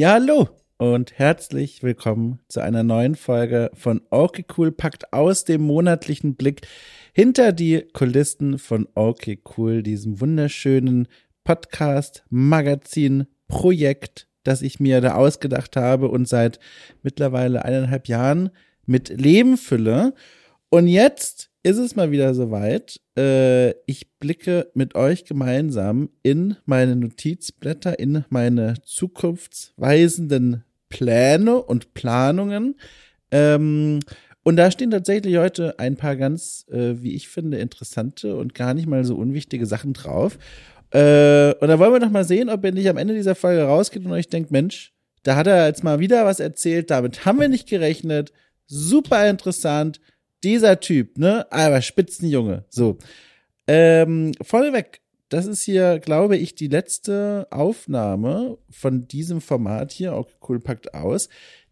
Ja, hallo und herzlich willkommen zu einer neuen Folge von Okay Cool packt aus dem monatlichen Blick hinter die Kulissen von Okay Cool, diesem wunderschönen Podcast, Magazin, Projekt, das ich mir da ausgedacht habe und seit mittlerweile eineinhalb Jahren mit Leben fülle. Und jetzt ist es mal wieder soweit. Äh, ich blicke mit euch gemeinsam in meine Notizblätter, in meine zukunftsweisenden Pläne und Planungen. Ähm, und da stehen tatsächlich heute ein paar ganz, äh, wie ich finde, interessante und gar nicht mal so unwichtige Sachen drauf. Äh, und da wollen wir doch mal sehen, ob ihr nicht am Ende dieser Folge rausgeht und euch denkt, Mensch, da hat er jetzt mal wieder was erzählt, damit haben wir nicht gerechnet. Super interessant dieser Typ, ne? Aber Spitzenjunge. So. Ähm, vorneweg, das ist hier, glaube ich, die letzte Aufnahme von diesem Format hier, auch cool packt aus,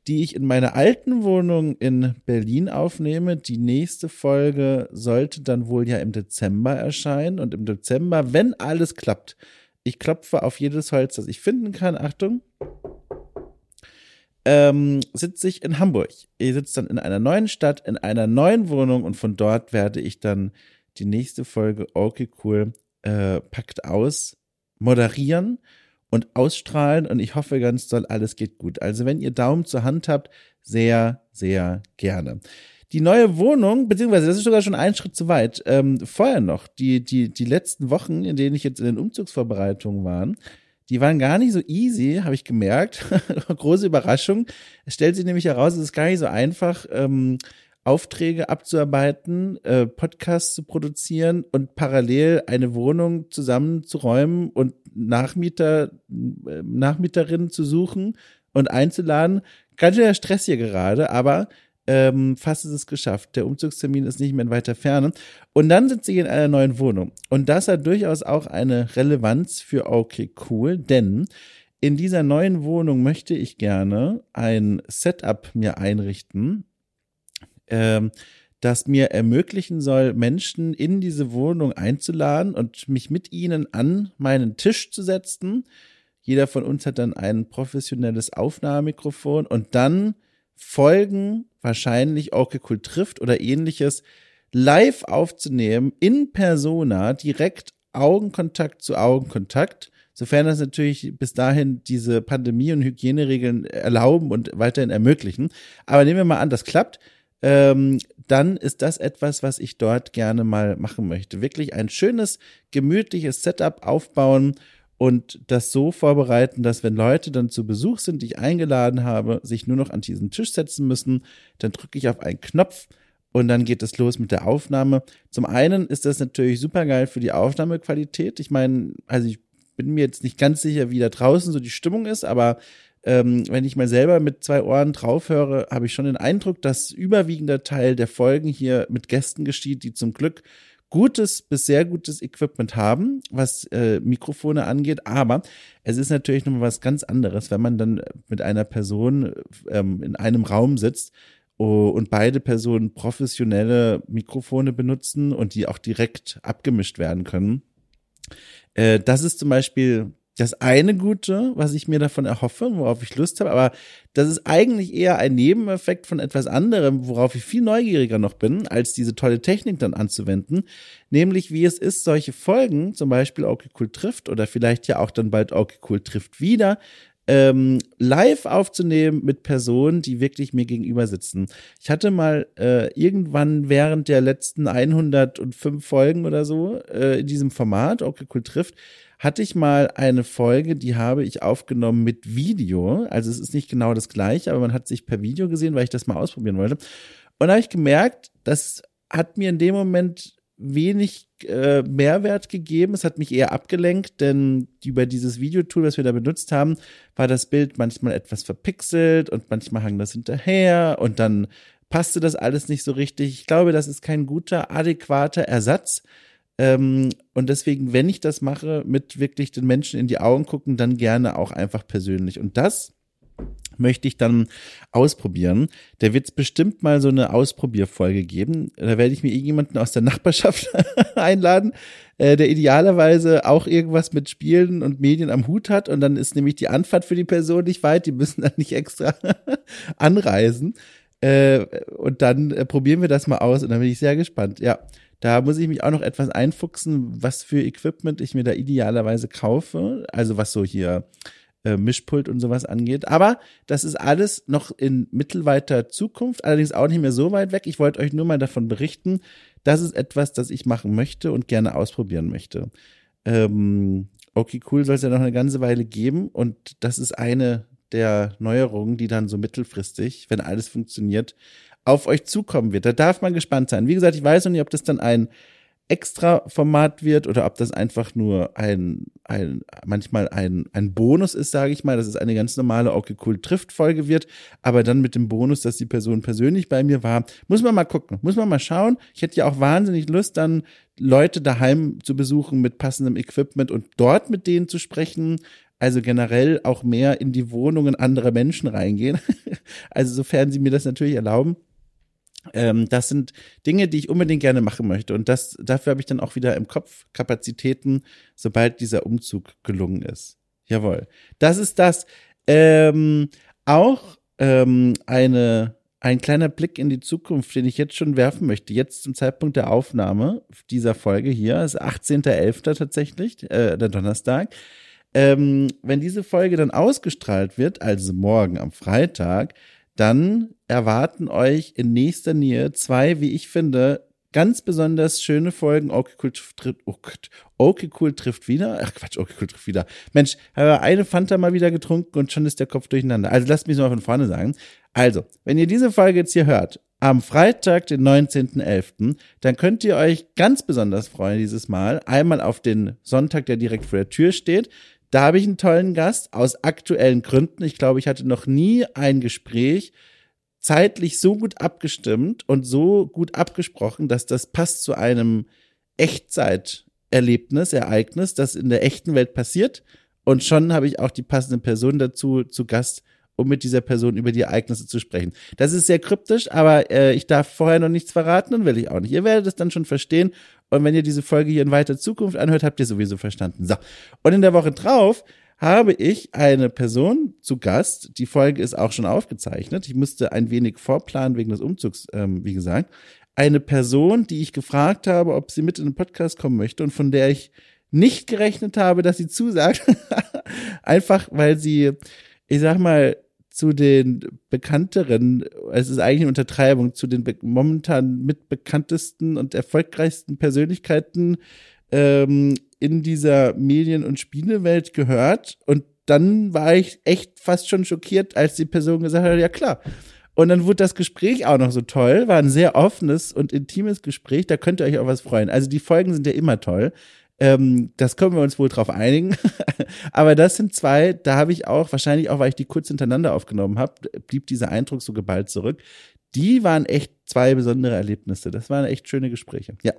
die ich in meiner alten Wohnung in Berlin aufnehme. Die nächste Folge sollte dann wohl ja im Dezember erscheinen. Und im Dezember, wenn alles klappt, ich klopfe auf jedes Holz, das ich finden kann. Achtung ähm, sitze ich in Hamburg. Ich sitze dann in einer neuen Stadt, in einer neuen Wohnung und von dort werde ich dann die nächste Folge Okay Cool äh, packt aus moderieren und ausstrahlen und ich hoffe ganz doll, alles geht gut. Also wenn ihr Daumen zur Hand habt, sehr, sehr gerne. Die neue Wohnung, beziehungsweise das ist sogar schon ein Schritt zu weit, ähm, vorher noch, die, die, die letzten Wochen, in denen ich jetzt in den Umzugsvorbereitungen war, die waren gar nicht so easy, habe ich gemerkt. Große Überraschung. Es stellt sich nämlich heraus, es ist gar nicht so einfach, ähm, Aufträge abzuarbeiten, äh, Podcasts zu produzieren und parallel eine Wohnung zusammenzuräumen und Nachmieter, äh, Nachmieterinnen zu suchen und einzuladen. Ganz schön der Stress hier gerade, aber ähm, fast ist es geschafft. Der Umzugstermin ist nicht mehr in weiter Ferne. Und dann sitze ich in einer neuen Wohnung. Und das hat durchaus auch eine Relevanz für okay cool, denn in dieser neuen Wohnung möchte ich gerne ein Setup mir einrichten, ähm, das mir ermöglichen soll, Menschen in diese Wohnung einzuladen und mich mit ihnen an meinen Tisch zu setzen. Jeder von uns hat dann ein professionelles Aufnahmemikrofon und dann Folgen wahrscheinlich okay cool trifft oder ähnliches live aufzunehmen in Persona direkt Augenkontakt zu Augenkontakt, sofern das natürlich bis dahin diese Pandemie- und Hygieneregeln erlauben und weiterhin ermöglichen. Aber nehmen wir mal an, das klappt. Ähm, dann ist das etwas, was ich dort gerne mal machen möchte. Wirklich ein schönes, gemütliches Setup aufbauen und das so vorbereiten, dass wenn Leute dann zu Besuch sind, die ich eingeladen habe, sich nur noch an diesen Tisch setzen müssen, dann drücke ich auf einen Knopf und dann geht es los mit der Aufnahme. Zum einen ist das natürlich super geil für die Aufnahmequalität. Ich meine, also ich bin mir jetzt nicht ganz sicher, wie da draußen so die Stimmung ist, aber ähm, wenn ich mal selber mit zwei Ohren drauf höre, habe ich schon den Eindruck, dass überwiegender Teil der Folgen hier mit Gästen geschieht, die zum Glück gutes bis sehr gutes Equipment haben, was äh, Mikrofone angeht, aber es ist natürlich noch mal was ganz anderes, wenn man dann mit einer Person ähm, in einem Raum sitzt und beide Personen professionelle Mikrofone benutzen und die auch direkt abgemischt werden können. Äh, das ist zum Beispiel das eine Gute, was ich mir davon erhoffe, worauf ich Lust habe, aber das ist eigentlich eher ein Nebeneffekt von etwas anderem, worauf ich viel neugieriger noch bin, als diese tolle Technik dann anzuwenden, nämlich wie es ist, solche Folgen, zum Beispiel Okay trifft oder vielleicht ja auch dann bald Okay trifft wieder, ähm, live aufzunehmen mit Personen, die wirklich mir gegenüber sitzen. Ich hatte mal äh, irgendwann während der letzten 105 Folgen oder so äh, in diesem Format, okay, cool trifft, hatte ich mal eine Folge, die habe ich aufgenommen mit Video. Also es ist nicht genau das gleiche, aber man hat sich per Video gesehen, weil ich das mal ausprobieren wollte. Und da habe ich gemerkt, das hat mir in dem Moment wenig äh, Mehrwert gegeben. Es hat mich eher abgelenkt, denn über dieses Videotool, das wir da benutzt haben, war das Bild manchmal etwas verpixelt und manchmal hang das hinterher und dann passte das alles nicht so richtig. Ich glaube, das ist kein guter, adäquater Ersatz ähm, und deswegen, wenn ich das mache, mit wirklich den Menschen in die Augen gucken, dann gerne auch einfach persönlich. Und das möchte ich dann ausprobieren. Da wird es bestimmt mal so eine Ausprobierfolge geben. Da werde ich mir irgendjemanden aus der Nachbarschaft einladen, äh, der idealerweise auch irgendwas mit Spielen und Medien am Hut hat. Und dann ist nämlich die Anfahrt für die Person nicht weit. Die müssen dann nicht extra anreisen. Äh, und dann äh, probieren wir das mal aus. Und dann bin ich sehr gespannt. Ja. Da muss ich mich auch noch etwas einfuchsen, was für Equipment ich mir da idealerweise kaufe. Also was so hier äh, Mischpult und sowas angeht. Aber das ist alles noch in mittelweiter Zukunft, allerdings auch nicht mehr so weit weg. Ich wollte euch nur mal davon berichten. Das ist etwas, das ich machen möchte und gerne ausprobieren möchte. Ähm, okay, cool soll es ja noch eine ganze Weile geben und das ist eine der Neuerungen, die dann so mittelfristig, wenn alles funktioniert, auf euch zukommen wird. Da darf man gespannt sein. Wie gesagt, ich weiß noch nicht, ob das dann ein extra Format wird oder ob das einfach nur ein, ein manchmal ein, ein Bonus ist, sage ich mal, dass es eine ganz normale Okay Cool trifft Folge wird, aber dann mit dem Bonus, dass die Person persönlich bei mir war, muss man mal gucken, muss man mal schauen. Ich hätte ja auch wahnsinnig Lust, dann Leute daheim zu besuchen mit passendem Equipment und dort mit denen zu sprechen. Also generell auch mehr in die Wohnungen anderer Menschen reingehen. Also sofern sie mir das natürlich erlauben. Ähm, das sind Dinge, die ich unbedingt gerne machen möchte. Und das, dafür habe ich dann auch wieder im Kopf Kapazitäten, sobald dieser Umzug gelungen ist. Jawohl. Das ist das. Ähm, auch ähm, eine, ein kleiner Blick in die Zukunft, den ich jetzt schon werfen möchte. Jetzt zum Zeitpunkt der Aufnahme dieser Folge hier, ist 18.11. tatsächlich, äh, der Donnerstag. Ähm, wenn diese Folge dann ausgestrahlt wird, also morgen am Freitag, dann erwarten euch in nächster Nähe zwei, wie ich finde, ganz besonders schöne Folgen. Okay, cool trifft, oh okay, cool trifft wieder. Ach Quatsch, okay, cool trifft wieder. Mensch, habe eine Fanta mal wieder getrunken und schon ist der Kopf durcheinander. Also lasst mich mal von vorne sagen. Also, wenn ihr diese Folge jetzt hier hört, am Freitag, den 19.11., dann könnt ihr euch ganz besonders freuen dieses Mal. Einmal auf den Sonntag, der direkt vor der Tür steht. Da habe ich einen tollen Gast aus aktuellen Gründen. Ich glaube, ich hatte noch nie ein Gespräch zeitlich so gut abgestimmt und so gut abgesprochen, dass das passt zu einem Echtzeiterlebnis, Ereignis, das in der echten Welt passiert. Und schon habe ich auch die passende Person dazu zu Gast, um mit dieser Person über die Ereignisse zu sprechen. Das ist sehr kryptisch, aber äh, ich darf vorher noch nichts verraten und will ich auch nicht. Ihr werdet es dann schon verstehen. Und wenn ihr diese Folge hier in weiter Zukunft anhört, habt ihr sowieso verstanden. So. Und in der Woche drauf habe ich eine Person zu Gast. Die Folge ist auch schon aufgezeichnet. Ich musste ein wenig vorplanen wegen des Umzugs, ähm, wie gesagt. Eine Person, die ich gefragt habe, ob sie mit in den Podcast kommen möchte und von der ich nicht gerechnet habe, dass sie zusagt. Einfach, weil sie, ich sag mal, zu den bekannteren, es ist eigentlich eine Untertreibung, zu den momentan mitbekanntesten und erfolgreichsten Persönlichkeiten ähm, in dieser Medien- und Spielewelt gehört. Und dann war ich echt fast schon schockiert, als die Person gesagt hat, ja klar. Und dann wurde das Gespräch auch noch so toll, war ein sehr offenes und intimes Gespräch, da könnt ihr euch auch was freuen. Also die Folgen sind ja immer toll. Ähm, das können wir uns wohl drauf einigen. Aber das sind zwei, da habe ich auch, wahrscheinlich auch, weil ich die kurz hintereinander aufgenommen habe, blieb dieser Eindruck so geballt zurück. Die waren echt zwei besondere Erlebnisse. Das waren echt schöne Gespräche. Ja.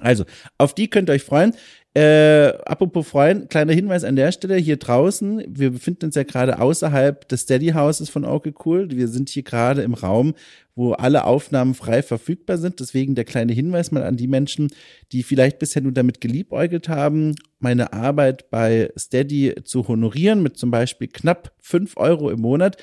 Also, auf die könnt ihr euch freuen. Äh, apropos freuen, kleiner Hinweis an der Stelle, hier draußen, wir befinden uns ja gerade außerhalb des Steady Houses von Okay Cool. Wir sind hier gerade im Raum, wo alle Aufnahmen frei verfügbar sind. Deswegen der kleine Hinweis mal an die Menschen, die vielleicht bisher nur damit geliebäugelt haben, meine Arbeit bei Steady zu honorieren mit zum Beispiel knapp fünf Euro im Monat.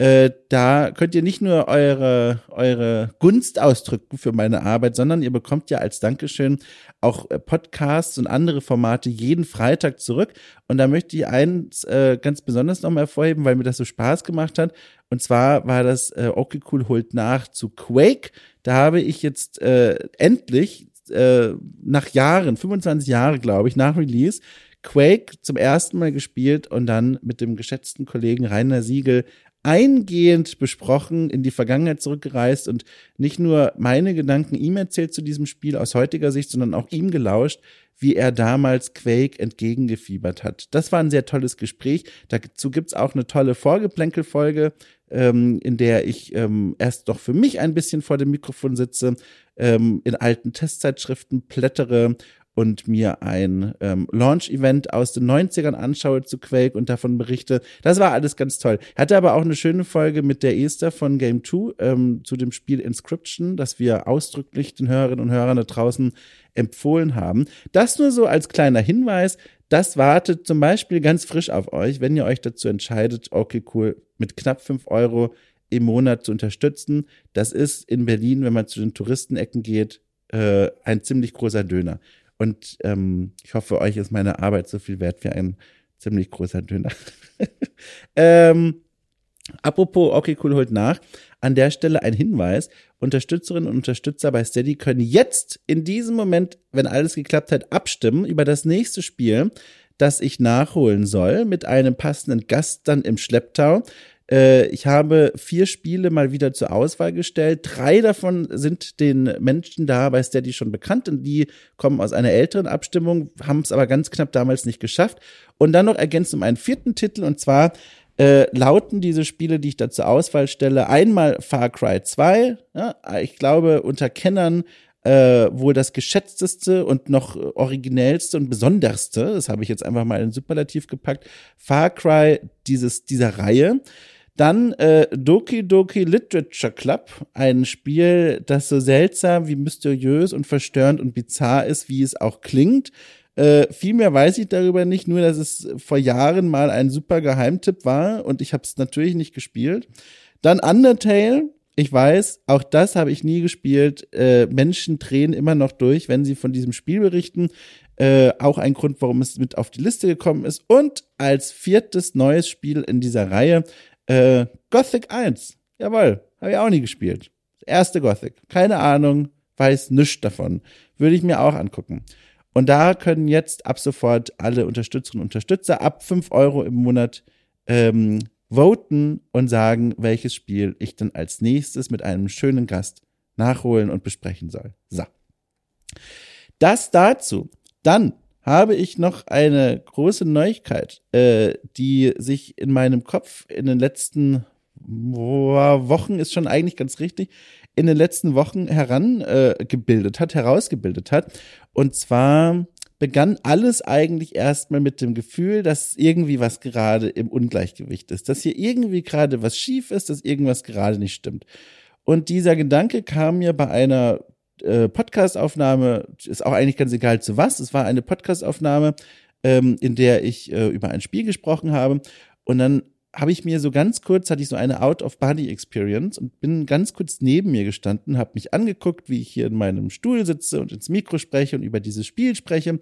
Äh, da könnt ihr nicht nur eure, eure Gunst ausdrücken für meine Arbeit, sondern ihr bekommt ja als Dankeschön auch äh, Podcasts und andere Formate jeden Freitag zurück. Und da möchte ich eins äh, ganz besonders nochmal hervorheben, weil mir das so Spaß gemacht hat. Und zwar war das äh, Okay Cool holt nach zu Quake. Da habe ich jetzt äh, endlich äh, nach Jahren, 25 Jahre glaube ich, nach Release, Quake zum ersten Mal gespielt und dann mit dem geschätzten Kollegen Rainer Siegel eingehend besprochen, in die Vergangenheit zurückgereist und nicht nur meine Gedanken ihm erzählt zu diesem Spiel aus heutiger Sicht, sondern auch ihm gelauscht, wie er damals Quake entgegengefiebert hat. Das war ein sehr tolles Gespräch. Dazu gibt's auch eine tolle Vorgeplänkelfolge, ähm, in der ich ähm, erst doch für mich ein bisschen vor dem Mikrofon sitze, ähm, in alten Testzeitschriften plättere und mir ein ähm, Launch-Event aus den 90ern anschaue zu Quake und davon berichte. Das war alles ganz toll. Hatte aber auch eine schöne Folge mit der Esther von Game 2 ähm, zu dem Spiel Inscription, das wir ausdrücklich den Hörerinnen und Hörern da draußen empfohlen haben. Das nur so als kleiner Hinweis. Das wartet zum Beispiel ganz frisch auf euch, wenn ihr euch dazu entscheidet, okay, cool, mit knapp fünf Euro im Monat zu unterstützen. Das ist in Berlin, wenn man zu den Touristenecken geht, äh, ein ziemlich großer Döner. Und ähm, ich hoffe, euch ist meine Arbeit so viel wert wie ein ziemlich großer Döner. ähm, apropos, okay, cool, holt nach. An der Stelle ein Hinweis. Unterstützerinnen und Unterstützer bei Steady können jetzt in diesem Moment, wenn alles geklappt hat, abstimmen über das nächste Spiel, das ich nachholen soll, mit einem passenden Gast dann im Schlepptau. Äh, ich habe vier Spiele mal wieder zur Auswahl gestellt. Drei davon sind den Menschen da bei Steady schon bekannt und die kommen aus einer älteren Abstimmung, haben es aber ganz knapp damals nicht geschafft. Und dann noch ergänzt um einen vierten Titel und zwar äh, lauten diese Spiele, die ich da zur Auswahl stelle, einmal Far Cry 2. Ja, ich glaube, unter Kennern äh, wohl das geschätzteste und noch originellste und besonderste, das habe ich jetzt einfach mal in Superlativ gepackt, Far Cry dieses, dieser Reihe. Dann äh, Doki Doki Literature Club, ein Spiel, das so seltsam wie mysteriös und verstörend und bizarr ist, wie es auch klingt. Äh, viel mehr weiß ich darüber nicht, nur dass es vor Jahren mal ein super Geheimtipp war und ich habe es natürlich nicht gespielt. Dann Undertale, ich weiß, auch das habe ich nie gespielt. Äh, Menschen drehen immer noch durch, wenn sie von diesem Spiel berichten. Äh, auch ein Grund, warum es mit auf die Liste gekommen ist. Und als viertes neues Spiel in dieser Reihe äh, Gothic 1. Jawohl, habe ich auch nie gespielt. erste Gothic. Keine Ahnung, weiß nichts davon. Würde ich mir auch angucken. Und da können jetzt ab sofort alle Unterstützerinnen und Unterstützer ab 5 Euro im Monat ähm, voten und sagen, welches Spiel ich dann als nächstes mit einem schönen Gast nachholen und besprechen soll. So. Das dazu. Dann habe ich noch eine große Neuigkeit, äh, die sich in meinem Kopf in den letzten Wochen ist schon eigentlich ganz richtig, in den letzten Wochen herangebildet äh, hat, herausgebildet hat. Und zwar begann alles eigentlich erstmal mit dem Gefühl, dass irgendwie was gerade im Ungleichgewicht ist, dass hier irgendwie gerade was schief ist, dass irgendwas gerade nicht stimmt. Und dieser Gedanke kam mir bei einer äh, Podcastaufnahme, ist auch eigentlich ganz egal zu was. Es war eine Podcastaufnahme, ähm, in der ich äh, über ein Spiel gesprochen habe. Und dann habe ich mir so ganz kurz, hatte ich so eine Out-of-Body-Experience und bin ganz kurz neben mir gestanden, habe mich angeguckt, wie ich hier in meinem Stuhl sitze und ins Mikro spreche und über dieses Spiel spreche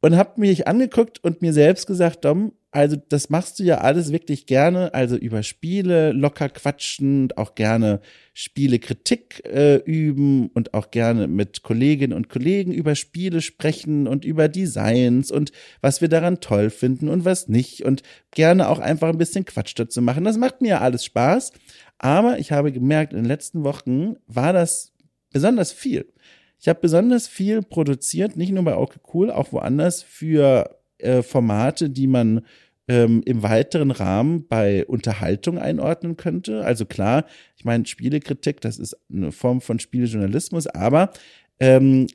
und habe mich angeguckt und mir selbst gesagt, Dom, also das machst du ja alles wirklich gerne, also über Spiele locker quatschen, auch gerne Spielekritik äh, üben und auch gerne mit Kolleginnen und Kollegen über Spiele sprechen und über Designs und was wir daran toll finden und was nicht und gerne auch einfach ein bisschen Quatsch dazu machen. Das macht mir alles Spaß, aber ich habe gemerkt, in den letzten Wochen war das besonders viel. Ich habe besonders viel produziert, nicht nur bei Okay Cool, auch woanders für äh, Formate, die man ähm, im weiteren Rahmen bei Unterhaltung einordnen könnte. Also klar, ich meine, Spielekritik, das ist eine Form von Spielejournalismus, aber ähm,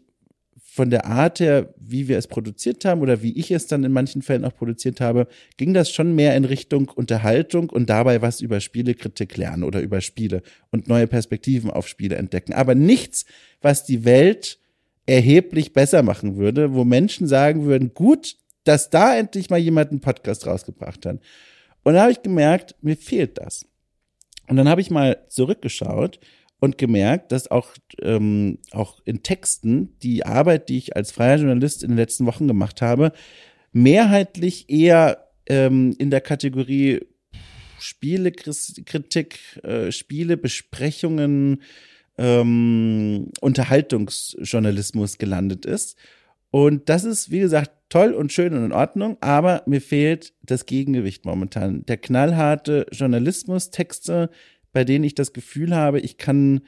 von der Art her, wie wir es produziert haben oder wie ich es dann in manchen Fällen auch produziert habe, ging das schon mehr in Richtung Unterhaltung und dabei was über Spielekritik lernen oder über Spiele und neue Perspektiven auf Spiele entdecken. Aber nichts, was die Welt erheblich besser machen würde, wo Menschen sagen würden, gut, dass da endlich mal jemand einen Podcast rausgebracht hat. Und da habe ich gemerkt, mir fehlt das. Und dann habe ich mal zurückgeschaut und gemerkt, dass auch, ähm, auch in Texten die Arbeit, die ich als freier Journalist in den letzten Wochen gemacht habe, mehrheitlich eher ähm, in der Kategorie Spielekritik, äh, Spielebesprechungen, ähm, Unterhaltungsjournalismus gelandet ist. Und das ist, wie gesagt, toll und schön und in Ordnung, aber mir fehlt das Gegengewicht momentan. Der knallharte Journalismus, Texte, bei denen ich das Gefühl habe, ich kann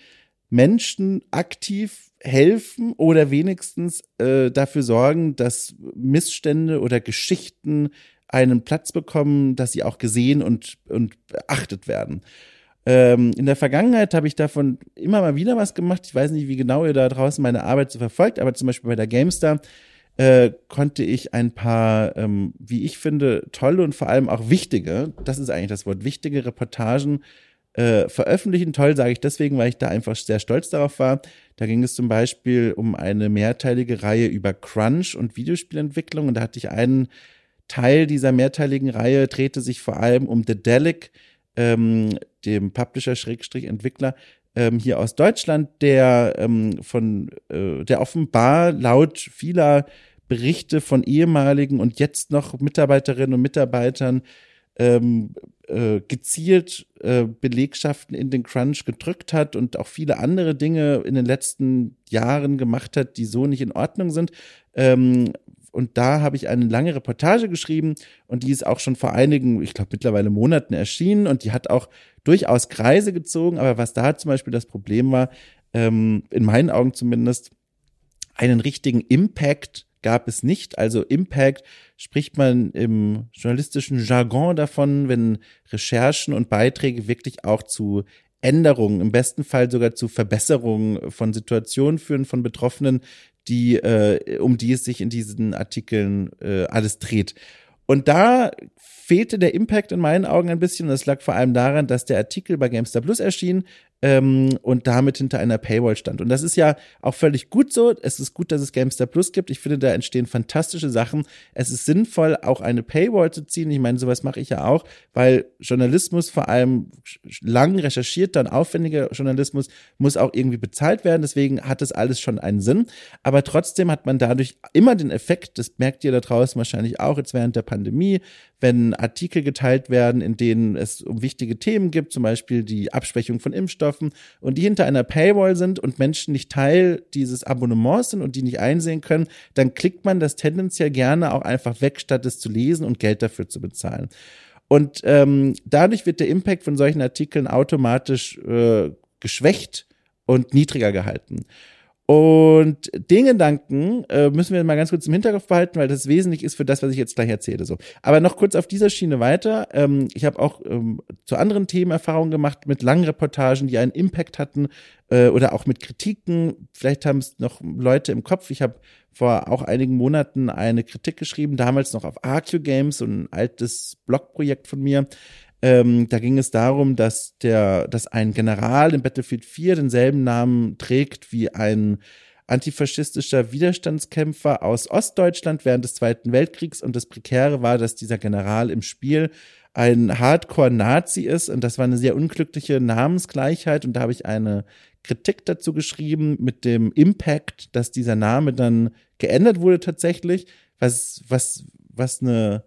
Menschen aktiv helfen oder wenigstens äh, dafür sorgen, dass Missstände oder Geschichten einen Platz bekommen, dass sie auch gesehen und, und beachtet werden. Ähm, in der Vergangenheit habe ich davon immer mal wieder was gemacht. Ich weiß nicht, wie genau ihr da draußen meine Arbeit so verfolgt, aber zum Beispiel bei der GameStar äh, konnte ich ein paar, ähm, wie ich finde, tolle und vor allem auch wichtige, das ist eigentlich das Wort, wichtige Reportagen äh, veröffentlichen. Toll sage ich deswegen, weil ich da einfach sehr stolz darauf war. Da ging es zum Beispiel um eine mehrteilige Reihe über Crunch und Videospielentwicklung und da hatte ich einen Teil dieser mehrteiligen Reihe drehte sich vor allem um The Delic, ähm, dem Publisher-Entwickler, ähm, hier aus Deutschland, der ähm, von, äh, der offenbar laut vieler Berichte von ehemaligen und jetzt noch Mitarbeiterinnen und Mitarbeitern ähm, äh, gezielt äh, Belegschaften in den Crunch gedrückt hat und auch viele andere Dinge in den letzten Jahren gemacht hat, die so nicht in Ordnung sind. Ähm, und da habe ich eine lange Reportage geschrieben und die ist auch schon vor einigen, ich glaube mittlerweile Monaten erschienen und die hat auch durchaus Kreise gezogen. Aber was da zum Beispiel das Problem war, ähm, in meinen Augen zumindest, einen richtigen Impact gab es nicht. Also Impact spricht man im journalistischen Jargon davon, wenn Recherchen und Beiträge wirklich auch zu Änderungen, im besten Fall sogar zu Verbesserungen von Situationen führen von Betroffenen, die äh, um die es sich in diesen Artikeln äh, alles dreht. Und da fehlte der Impact in meinen Augen ein bisschen. Und das lag vor allem daran, dass der Artikel bei Gamestar Plus erschien ähm, und damit hinter einer Paywall stand. Und das ist ja auch völlig gut so. Es ist gut, dass es Gamestar Plus gibt. Ich finde, da entstehen fantastische Sachen. Es ist sinnvoll, auch eine Paywall zu ziehen. Ich meine, sowas mache ich ja auch, weil Journalismus, vor allem lang recherchierter und aufwendiger Journalismus, muss auch irgendwie bezahlt werden. Deswegen hat das alles schon einen Sinn. Aber trotzdem hat man dadurch immer den Effekt, das merkt ihr da draußen wahrscheinlich auch jetzt während der Pandemie, wenn Artikel geteilt werden, in denen es um wichtige Themen gibt, zum Beispiel die Abschwächung von Impfstoffen und die hinter einer Paywall sind und Menschen nicht Teil dieses Abonnements sind und die nicht einsehen können, dann klickt man das tendenziell gerne auch einfach weg, statt es zu lesen und Geld dafür zu bezahlen. Und ähm, dadurch wird der Impact von solchen Artikeln automatisch äh, geschwächt und niedriger gehalten. Und den Gedanken äh, müssen wir mal ganz kurz im Hinterkopf behalten, weil das wesentlich ist für das, was ich jetzt gleich erzähle. So, aber noch kurz auf dieser Schiene weiter. Ähm, ich habe auch ähm, zu anderen Themen Erfahrungen gemacht mit langen Reportagen, die einen Impact hatten äh, oder auch mit Kritiken. Vielleicht haben es noch Leute im Kopf. Ich habe vor auch einigen Monaten eine Kritik geschrieben, damals noch auf AQ Games, so ein altes Blogprojekt von mir, ähm, da ging es darum, dass der, dass ein General in Battlefield 4 denselben Namen trägt wie ein antifaschistischer Widerstandskämpfer aus Ostdeutschland während des Zweiten Weltkriegs. Und das Prekäre war, dass dieser General im Spiel ein Hardcore-Nazi ist. Und das war eine sehr unglückliche Namensgleichheit. Und da habe ich eine Kritik dazu geschrieben mit dem Impact, dass dieser Name dann geändert wurde tatsächlich, was, was, was eine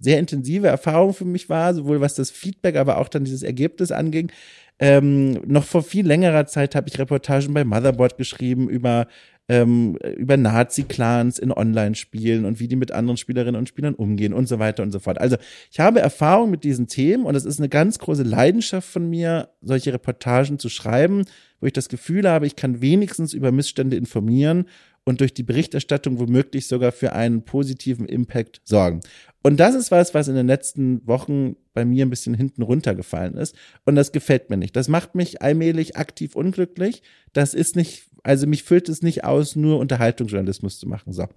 sehr intensive Erfahrung für mich war, sowohl was das Feedback, aber auch dann dieses Ergebnis anging. Ähm, noch vor viel längerer Zeit habe ich Reportagen bei Motherboard geschrieben über ähm, über Nazi-Clans in Online-Spielen und wie die mit anderen Spielerinnen und Spielern umgehen und so weiter und so fort. Also ich habe Erfahrung mit diesen Themen und es ist eine ganz große Leidenschaft von mir, solche Reportagen zu schreiben, wo ich das Gefühl habe, ich kann wenigstens über Missstände informieren und durch die Berichterstattung womöglich sogar für einen positiven Impact sorgen. Und das ist was, was in den letzten Wochen bei mir ein bisschen hinten runtergefallen ist. Und das gefällt mir nicht. Das macht mich allmählich aktiv unglücklich. Das ist nicht, also mich füllt es nicht aus, nur Unterhaltungsjournalismus zu machen. So.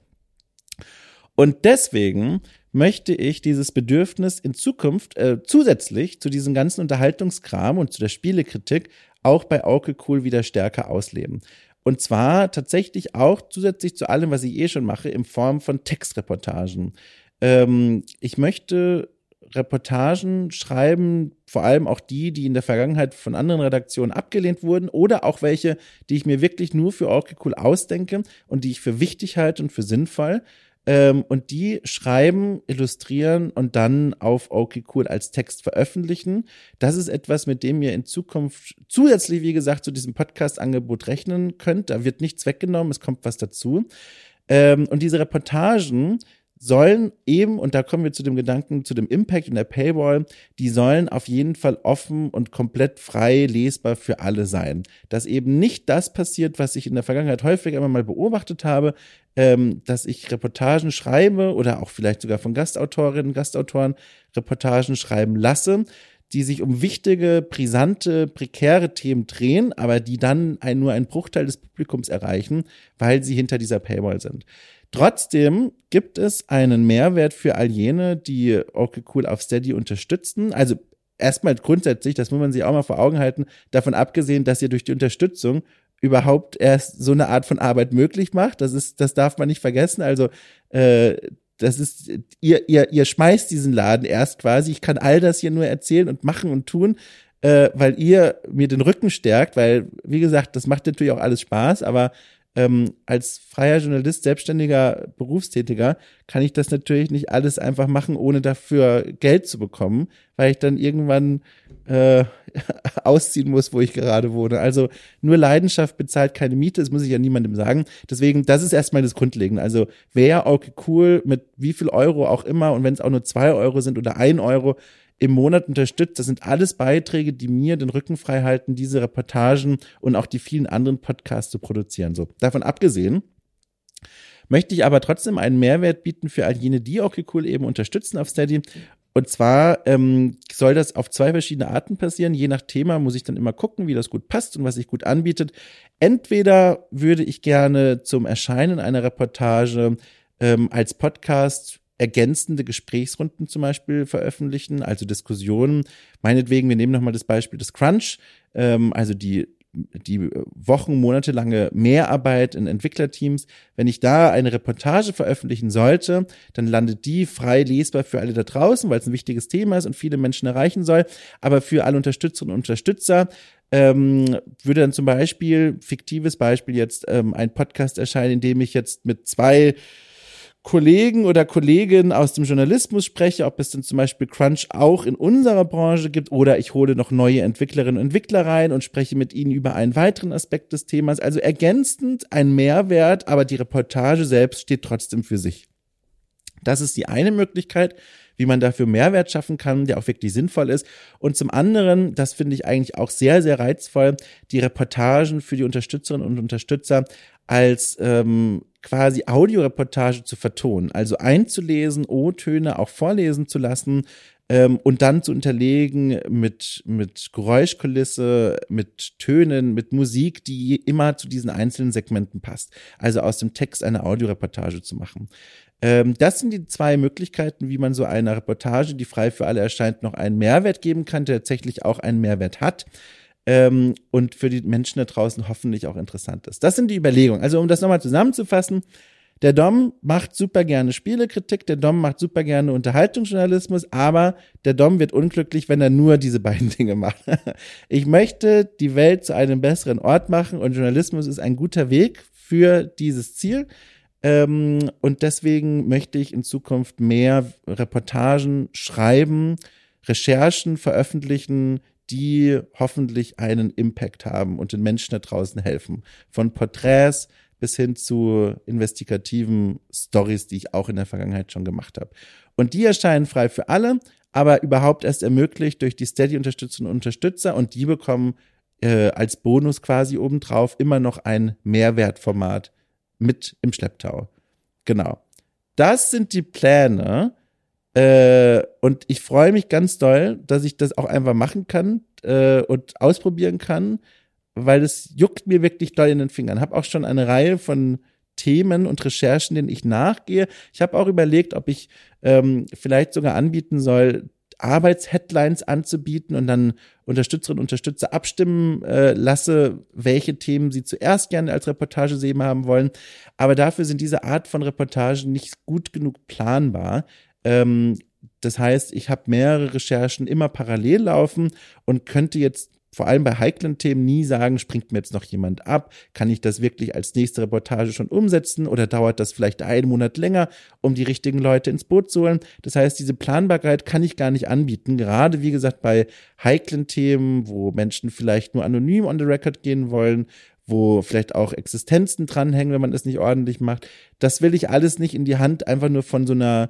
Und deswegen möchte ich dieses Bedürfnis in Zukunft äh, zusätzlich zu diesem ganzen Unterhaltungskram und zu der Spielekritik auch bei Auke Cool wieder stärker ausleben. Und zwar tatsächlich auch zusätzlich zu allem, was ich eh schon mache, in Form von Textreportagen. Ähm, ich möchte Reportagen schreiben, vor allem auch die, die in der Vergangenheit von anderen Redaktionen abgelehnt wurden oder auch welche, die ich mir wirklich nur für cool ausdenke und die ich für wichtig halte und für sinnvoll. Ähm, und die schreiben, illustrieren und dann auf okay cool als Text veröffentlichen. Das ist etwas, mit dem ihr in Zukunft zusätzlich, wie gesagt, zu diesem Podcast-Angebot rechnen könnt. Da wird nichts weggenommen, es kommt was dazu. Ähm, und diese Reportagen sollen eben, und da kommen wir zu dem Gedanken, zu dem Impact in der Paywall, die sollen auf jeden Fall offen und komplett frei lesbar für alle sein. Dass eben nicht das passiert, was ich in der Vergangenheit häufig immer mal beobachtet habe, ähm, dass ich Reportagen schreibe oder auch vielleicht sogar von Gastautorinnen, Gastautoren Reportagen schreiben lasse, die sich um wichtige, brisante, prekäre Themen drehen, aber die dann ein, nur einen Bruchteil des Publikums erreichen, weil sie hinter dieser Paywall sind. Trotzdem gibt es einen Mehrwert für all jene, die okay cool auf Steady unterstützen. Also erstmal grundsätzlich, das muss man sich auch mal vor Augen halten, davon abgesehen, dass ihr durch die Unterstützung überhaupt erst so eine Art von Arbeit möglich macht. Das ist, das darf man nicht vergessen. Also äh, das ist, ihr, ihr, ihr schmeißt diesen Laden erst quasi. Ich kann all das hier nur erzählen und machen und tun, äh, weil ihr mir den Rücken stärkt, weil, wie gesagt, das macht natürlich auch alles Spaß, aber ähm, als freier Journalist, selbstständiger Berufstätiger, kann ich das natürlich nicht alles einfach machen, ohne dafür Geld zu bekommen, weil ich dann irgendwann äh, ausziehen muss, wo ich gerade wohne. Also nur Leidenschaft bezahlt keine Miete, das muss ich ja niemandem sagen. Deswegen, das ist erstmal das Grundlegende. Also wer okay cool mit wie viel Euro auch immer und wenn es auch nur zwei Euro sind oder ein Euro, im Monat unterstützt. Das sind alles Beiträge, die mir den Rücken frei halten, diese Reportagen und auch die vielen anderen Podcasts zu produzieren. So, davon abgesehen, möchte ich aber trotzdem einen Mehrwert bieten für all jene, die auch cool eben unterstützen auf Steady. Und zwar ähm, soll das auf zwei verschiedene Arten passieren. Je nach Thema muss ich dann immer gucken, wie das gut passt und was sich gut anbietet. Entweder würde ich gerne zum Erscheinen einer Reportage ähm, als Podcast ergänzende Gesprächsrunden zum Beispiel veröffentlichen, also Diskussionen. Meinetwegen, wir nehmen nochmal das Beispiel des Crunch, ähm, also die die Wochen, Monate lange Mehrarbeit in Entwicklerteams. Wenn ich da eine Reportage veröffentlichen sollte, dann landet die frei lesbar für alle da draußen, weil es ein wichtiges Thema ist und viele Menschen erreichen soll. Aber für alle Unterstützerinnen und Unterstützer ähm, würde dann zum Beispiel, fiktives Beispiel jetzt, ähm, ein Podcast erscheinen, in dem ich jetzt mit zwei Kollegen oder Kolleginnen aus dem Journalismus spreche, ob es denn zum Beispiel Crunch auch in unserer Branche gibt oder ich hole noch neue Entwicklerinnen und Entwickler rein und spreche mit ihnen über einen weiteren Aspekt des Themas. Also ergänzend ein Mehrwert, aber die Reportage selbst steht trotzdem für sich. Das ist die eine Möglichkeit, wie man dafür Mehrwert schaffen kann, der auch wirklich sinnvoll ist. Und zum anderen, das finde ich eigentlich auch sehr, sehr reizvoll, die Reportagen für die Unterstützerinnen und Unterstützer als ähm, quasi Audioreportage zu vertonen, also einzulesen, O-Töne auch vorlesen zu lassen ähm, und dann zu unterlegen mit, mit Geräuschkulisse, mit Tönen, mit Musik, die immer zu diesen einzelnen Segmenten passt. Also aus dem Text eine Audioreportage zu machen. Ähm, das sind die zwei Möglichkeiten, wie man so einer Reportage, die frei für alle erscheint, noch einen Mehrwert geben kann, der tatsächlich auch einen Mehrwert hat ähm, und für die Menschen da draußen hoffentlich auch interessant ist. Das sind die Überlegungen. Also um das nochmal zusammenzufassen, der Dom macht super gerne Spielekritik, der Dom macht super gerne Unterhaltungsjournalismus, aber der Dom wird unglücklich, wenn er nur diese beiden Dinge macht. Ich möchte die Welt zu einem besseren Ort machen und Journalismus ist ein guter Weg für dieses Ziel. Ähm, und deswegen möchte ich in Zukunft mehr Reportagen schreiben, Recherchen veröffentlichen, die hoffentlich einen Impact haben und den Menschen da draußen helfen. Von Porträts bis hin zu investigativen Stories, die ich auch in der Vergangenheit schon gemacht habe. Und die erscheinen frei für alle, aber überhaupt erst ermöglicht durch die Steady-Unterstützerinnen und Unterstützer und die bekommen äh, als Bonus quasi obendrauf immer noch ein Mehrwertformat mit im Schlepptau. Genau. Das sind die Pläne äh, und ich freue mich ganz doll, dass ich das auch einfach machen kann äh, und ausprobieren kann, weil es juckt mir wirklich doll in den Fingern. Habe auch schon eine Reihe von Themen und Recherchen, denen ich nachgehe. Ich habe auch überlegt, ob ich ähm, vielleicht sogar anbieten soll, Arbeitsheadlines anzubieten und dann Unterstützerinnen und Unterstützer abstimmen äh, lasse, welche Themen sie zuerst gerne als Reportage sehen haben wollen. Aber dafür sind diese Art von Reportagen nicht gut genug planbar. Ähm, das heißt, ich habe mehrere Recherchen immer parallel laufen und könnte jetzt vor allem bei heiklen Themen nie sagen, springt mir jetzt noch jemand ab? Kann ich das wirklich als nächste Reportage schon umsetzen oder dauert das vielleicht einen Monat länger, um die richtigen Leute ins Boot zu holen? Das heißt, diese Planbarkeit kann ich gar nicht anbieten. Gerade wie gesagt bei heiklen Themen, wo Menschen vielleicht nur anonym on the record gehen wollen, wo vielleicht auch Existenzen dranhängen, wenn man es nicht ordentlich macht. Das will ich alles nicht in die Hand einfach nur von so einer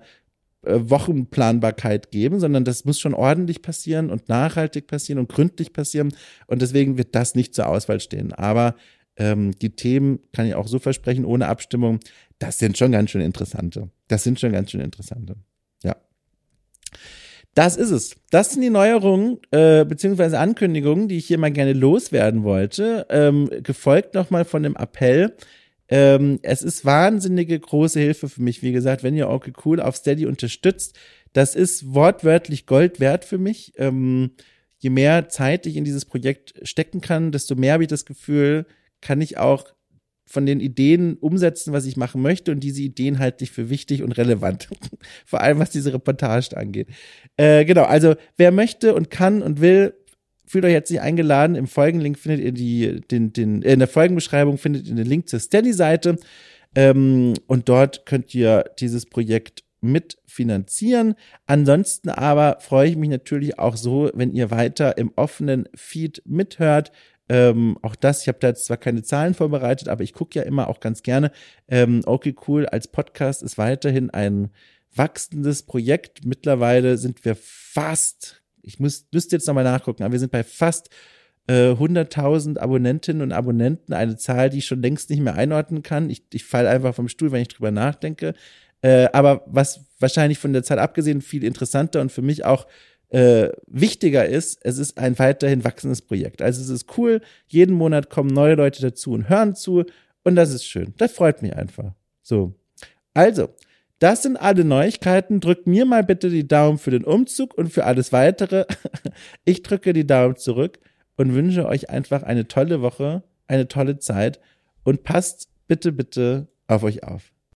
Wochenplanbarkeit geben, sondern das muss schon ordentlich passieren und nachhaltig passieren und gründlich passieren. Und deswegen wird das nicht zur Auswahl stehen. Aber ähm, die Themen kann ich auch so versprechen, ohne Abstimmung, das sind schon ganz schön interessante. Das sind schon ganz schön interessante. Ja. Das ist es. Das sind die Neuerungen äh, beziehungsweise Ankündigungen, die ich hier mal gerne loswerden wollte. Ähm, gefolgt nochmal von dem Appell, Ähm, es ist wahnsinnige große Hilfe für mich. Wie gesagt, wenn ihr okay cool auf Steady unterstützt, das ist wortwörtlich Gold wert für mich. Ähm, je mehr Zeit ich in dieses Projekt stecken kann, desto mehr habe ich das Gefühl, kann ich auch von den Ideen umsetzen, was ich machen möchte. Und diese Ideen halte ich für wichtig und relevant. Vor allem, was diese Reportage angeht. Äh, genau, also wer möchte und kann und will, fühlt euch jetzt nicht eingeladen. Im Folgenlink findet ihr die, den, den, äh, in der Folgenbeschreibung findet ihr den Link zur Steady-Seite. Ähm, und dort könnt ihr dieses Projekt mitfinanzieren. Ansonsten aber freue ich mich natürlich auch so, wenn ihr weiter im offenen Feed mithört. Ähm, auch das, ich habe da jetzt zwar keine Zahlen vorbereitet, aber ich gucke ja immer auch ganz gerne. Ähm, okay, cool, als Podcast ist weiterhin ein wachsendes Projekt. Mittlerweile sind wir fast ich muss, müsste jetzt nochmal nachgucken, aber wir sind bei fast äh, 100.000 Abonnentinnen und Abonnenten, eine Zahl, die ich schon längst nicht mehr einordnen kann. Ich, ich falle einfach vom Stuhl, wenn ich drüber nachdenke. Äh, aber was wahrscheinlich von der Zahl abgesehen viel interessanter und für mich auch äh, wichtiger ist, es ist ein weiterhin wachsendes Projekt. Also es ist cool, jeden Monat kommen neue Leute dazu und hören zu und das ist schön. Das freut mich einfach. So. Also, das sind alle Neuigkeiten. Drückt mir mal bitte die Daumen für den Umzug und für alles weitere. Ich drücke die Daumen zurück und wünsche euch einfach eine tolle Woche, eine tolle Zeit und passt bitte, bitte auf euch auf.